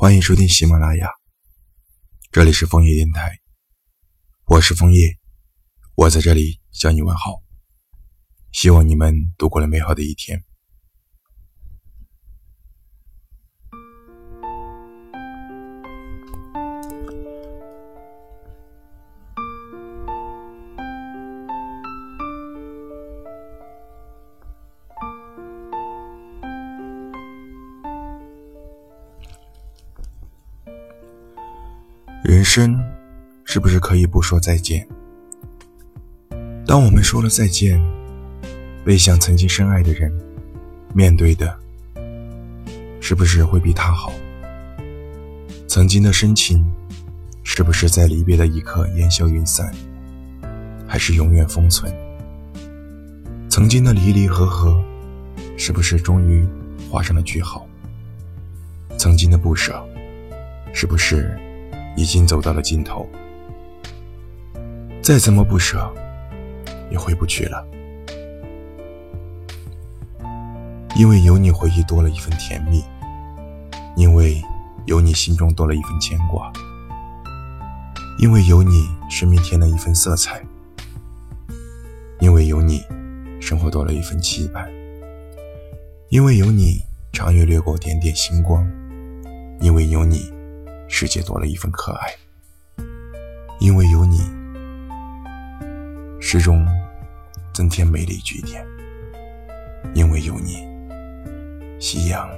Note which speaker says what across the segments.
Speaker 1: 欢迎收听喜马拉雅，这里是枫叶电台，我是枫叶，我在这里向你问好，希望你们度过了美好的一天。人生是不是可以不说再见？当我们说了再见，背向曾经深爱的人，面对的是不是会比他好？曾经的深情，是不是在离别的一刻烟消云散，还是永远封存？曾经的离离合合，是不是终于画上了句号？曾经的不舍，是不是？已经走到了尽头，再怎么不舍，也回不去了。因为有你，回忆多了一份甜蜜；因为有你，心中多了一份牵挂；因为有你，生命添了一份色彩；因为有你，生活多了一份期盼；因为有你，长夜掠过点点星光；因为有你。世界多了一份可爱，因为有你，诗中增添美丽句点。因为有你，夕阳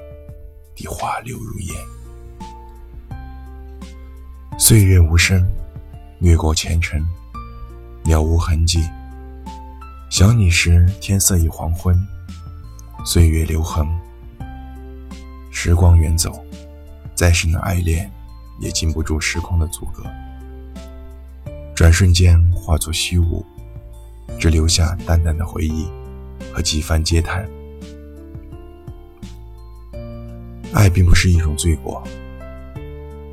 Speaker 1: 的花柳如烟。岁月无声，掠过前尘，了无痕迹。想你时，天色已黄昏，岁月留痕，时光远走，再深的爱恋。也禁不住时空的阻隔，转瞬间化作虚无，只留下淡淡的回忆和几番嗟叹。爱并不是一种罪过，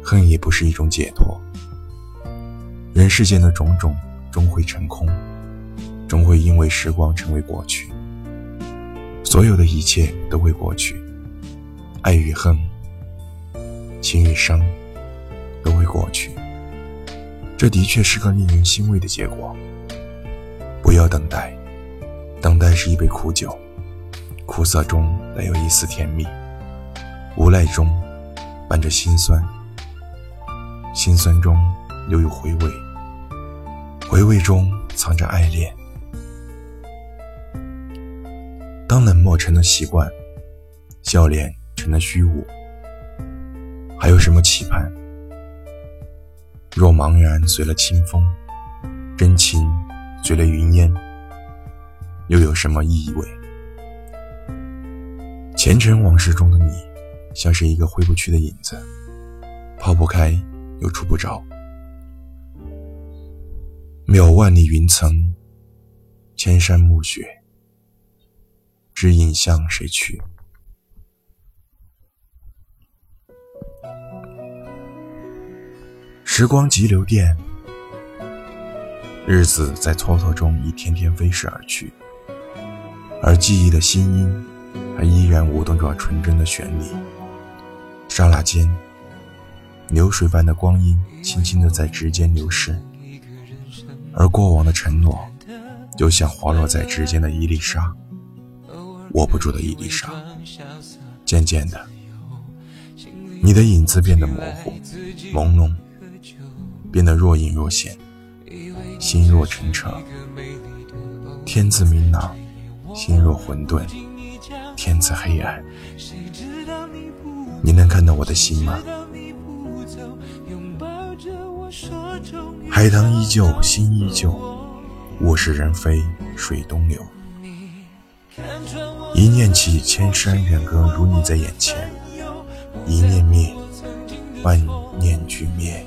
Speaker 1: 恨也不是一种解脱。人世间的种种终会成空，终会因为时光成为过去。所有的一切都会过去，爱与恨，情与伤。过去，这的确是个令人欣慰的结果。不要等待，等待是一杯苦酒，苦涩中带有一丝甜蜜，无奈中伴着心酸，心酸中留有回味，回味中藏着爱恋。当冷漠成了习惯，笑脸成了虚无，还有什么期盼？若茫然随了清风，真情随了云烟，又有什么意味？前尘往事中的你，像是一个挥不去的影子，抛不开又触不着。渺万里云层，千山暮雪，只影向谁去？时光急流电，日子在蹉跎中一天天飞逝而去，而记忆的心音还依然舞动着纯真的旋律。刹那间，流水般的光阴轻轻的在指尖流逝，而过往的承诺，就像滑落在指尖的一粒沙，握不住的一粒沙。渐渐的，你的影子变得模糊、朦胧。变得若隐若现，心若澄澈。天自明朗，心若混沌；天自黑暗，你能看到我的心吗？海棠依旧，心依旧，物是人非水东流。一念起，千山远隔，如你在眼前；一念灭，万念俱灭。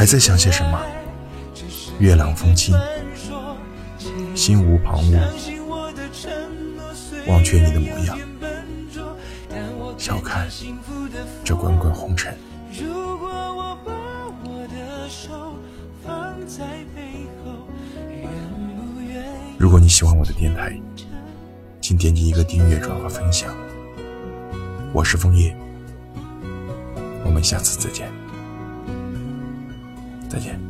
Speaker 1: 还在想些什么？月朗风清，心无旁骛，忘却你的模样，笑看这滚滚红尘。如果你喜欢我的电台，请点击一个订阅、转发、分享。我是枫叶，我们下次再见，再见。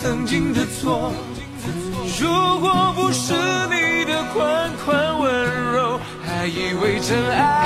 Speaker 2: 曾经的错，如果不是你的款款温柔，还以为真爱。